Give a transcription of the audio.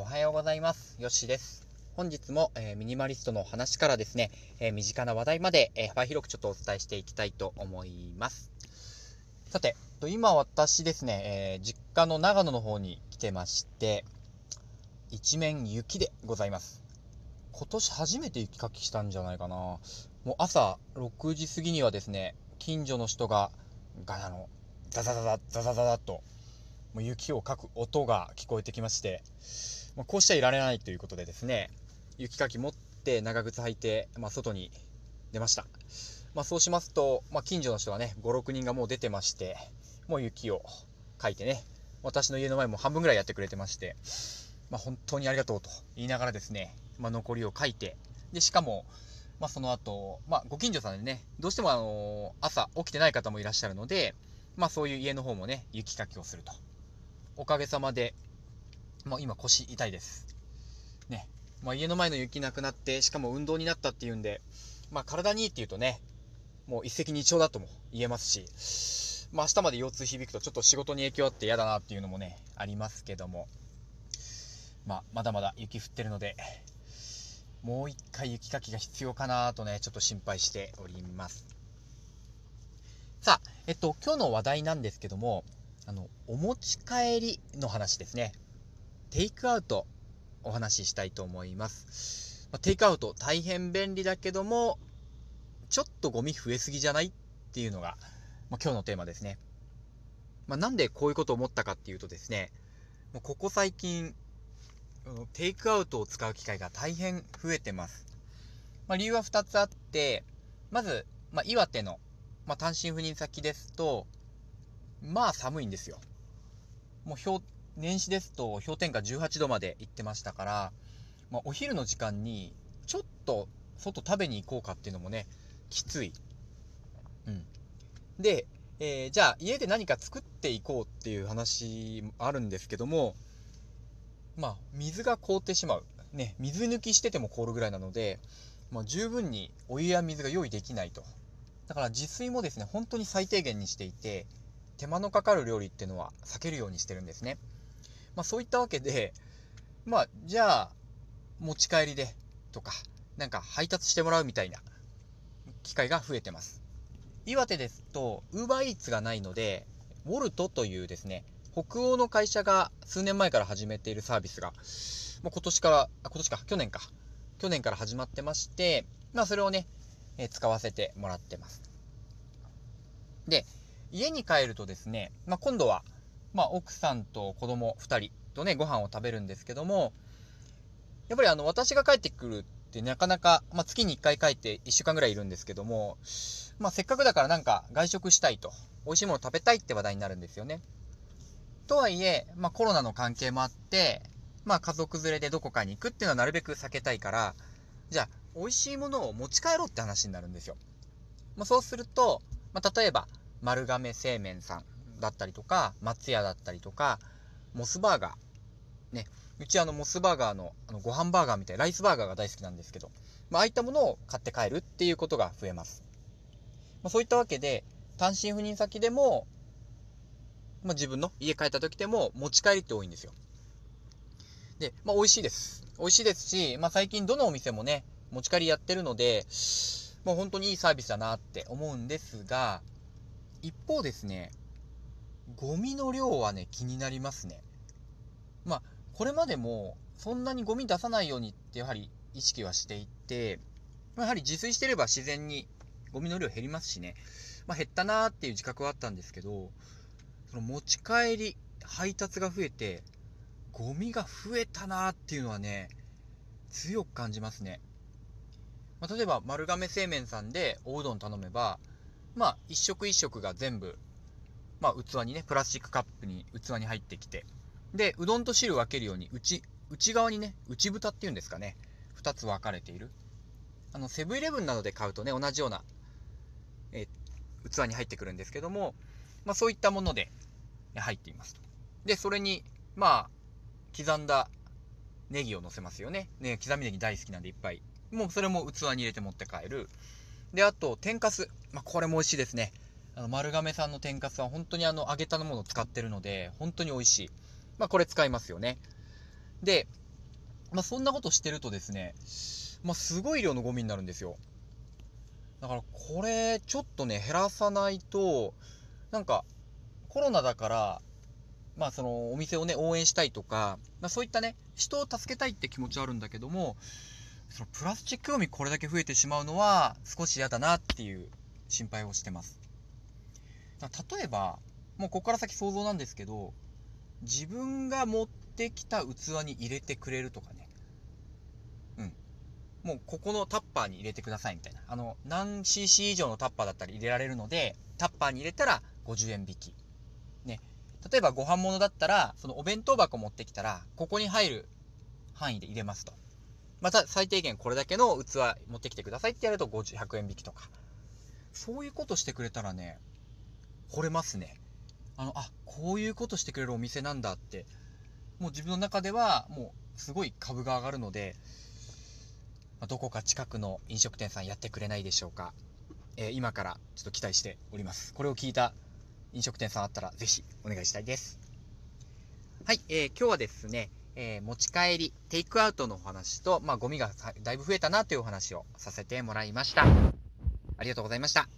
おはようございます。よしです。本日も、えーミニマリストの話からですね、えー身近な話題まで、えー幅広くちょっとお伝えしていきたいと思います。さて、と今私ですね、えー実家の長野の方に来てまして、一面雪でございます。今年初めて雪かきしたんじゃないかな。もう朝6時過ぎにはですね、近所の人がガヤのザザザザザザザザともう雪をかく音が聞こえてきまして、まあ、こうしちゃいられないということでですね、雪かき持って長靴履いて、まあ、外に出ました。まあ、そうしますと、まあ、近所の人がね、5、6人がもう出てまして、もう雪をかいてね、私の家の前も半分ぐらいやってくれてまして、まあ、本当にありがとうと言いながらですね、まあ、残りを書いて、で、しかも、まあ、その後、まあ、ご近所さんでね、どうしてもあの朝起きてない方もいらっしゃるので、まあ、そういう家の方もね、雪かきをすると。おかげさまで、もう今腰痛いです。ね。まあ、家の前の雪なくなって、しかも運動になったっていうんで、まあ、体にいいっていうとね、もう一石二鳥だとも言えますし、まあ、明日まで腰痛響くとちょっと仕事に影響あって嫌だなっていうのもね、ありますけども、まあ、まだまだ雪降ってるので、もう一回雪かきが必要かなとね、ちょっと心配しております。さあ、えっと、今日の話題なんですけども、あの、お持ち帰りの話ですね。テイクアウト、お話ししたいと思います。まあテイクアウト大変便利だけども、ちょっとゴミ増えすぎじゃないっていうのが、まあ、今日のテーマですね。まあ、なんでこういうことを思ったかっていうとですね、もうここ最近、テイクアウトを使う機会が大変増えてます。まあ、理由は2つあって、まず、まあ、岩手の、まあ、単身赴任先ですと、まあ寒いんですよ。もう氷、年始ですと氷点下18度まで行ってましたから、まあ、お昼の時間にちょっと外食べに行こうかっていうのもね、きつい。うん。で、えーじゃあ家で何か作っていこうっていう話あるんですけども、まあ水が凍ってしまう。ね、水抜きしてても凍るぐらいなので、まあ、十分にお湯や水が用意できないと。だから自炊もですね、本当に最低限にしていて、手間のかかる料理っていうのは避けるようにしてるんですね。まあそういったわけで、まあじゃあ持ち帰りでとか、なんか配達してもらうみたいな機会が増えてます。岩手ですと、ウーバーイーツがないので、ウォルトというですね、北欧の会社が数年前から始めているサービスが、もう今年から、あ今年か、去年か、去年から始まってまして、まあそれをね、えー使わせてもらってます。で、家に帰るとですね、まあ、今度は、まあ、奥さんと子供2人とね、ご飯を食べるんですけども、やっぱりあの、私が帰ってくるってなかなか、まあ、月に1回帰って1週間ぐらいいるんですけども、まあ、せっかくだからなんか外食したいと、美味しいもの食べたいって話題になるんですよね。とはいえ、まあ、コロナの関係もあって、まあ、家族連れでどこかに行くっていうのはなるべく避けたいから、じゃあ、美味しいものを持ち帰ろうって話になるんですよ。まあ、そうすると、まあ、例えば、丸亀製麺さんだったりとか、松屋だったりとか、モスバーガー。ね。うちあの、モスバーガーの、あの、ご飯バーガーみたいな、ライスバーガーが大好きなんですけど、まあ、ああいったものを買って帰るっていうことが増えます。まあ、そういったわけで、単身赴任先でも、まあ、自分の家帰った時でも持ち帰りって多いんですよ。で、まあ、美味しいです。美味しいですし、まあ、最近どのお店もね、持ち帰りやってるので、もう本当にいいサービスだなって思うんですが、一方ですね、ゴミの量はね、気になりますね。まあ、これまでも、そんなにゴミ出さないようにってやはり意識はしていて、やはり自炊してれば自然にゴミの量減りますしね、まあ、減ったなーっていう自覚はあったんですけど、その持ち帰り、配達が増えて、ゴミが増えたなーっていうのはね、強く感じますね。まあ、例えば丸亀製麺さんでおうどん頼めば、まあ一食一食が全部、まあ器にね、プラスチックカップに器に入ってきて、で、うどんと汁を分けるように、内、内側にね、内蓋っていうんですかね、二つ分かれている。あの、セブンイレブンなどで買うとね、同じような、え器に入ってくるんですけども、まあそういったもので入っていますと。で、それに、まあ、刻んだネギを乗せますよね。ね、刻みネギ大好きなんでいっぱい。もうそれも器に入れて持って帰る。で、あと、天かす。まあ、これも美味しいですね。あの、丸亀さんの天かすは本当にあの、揚げたものを使ってるので、本当に美味しい。まあ、これ使いますよね。で、まあ、そんなことしてるとですね、まあ、すごい量のゴミになるんですよ。だからこれちょっとね減らさないとなんかコロナだからまあそのお店をね応援したいとか、まあ、そういったね人を助けたいって気持ちはあるんだけどもそのプラスチックゴミこれだけ増えてしまうのは少し嫌だなっていう心配をしてます例えばもうここから先想像なんですけど自分が持ってきた器に入れてくれるとかね。うん。もうここのタッパーに入れてくださいみたいな。あの何 cc 以上のタッパーだったら入れられるのでタッパーに入れたら50円引き。ね。例えばご飯物だったらそのお弁当箱持ってきたらここに入る範囲で入れますと。また最低限これだけの器持ってきてくださいってやると100円引きとか。そういうことしてくれたらね惚れますね。あのあこういうことしてくれるお店なんだって。もう自分の中ではもうすごい株が上がるので、ま、どこか近くの飲食店さんやってくれないでしょうか、えー、今からちょっと期待しております。これを聞いた飲食店さんあったらぜひお願いしたいです。はい、えー、今日はですねえー、持ち帰り、テイクアウトのお話と、まあ、ゴミがだいぶ増えたなというお話をさせてもらいました。ありがとうございました。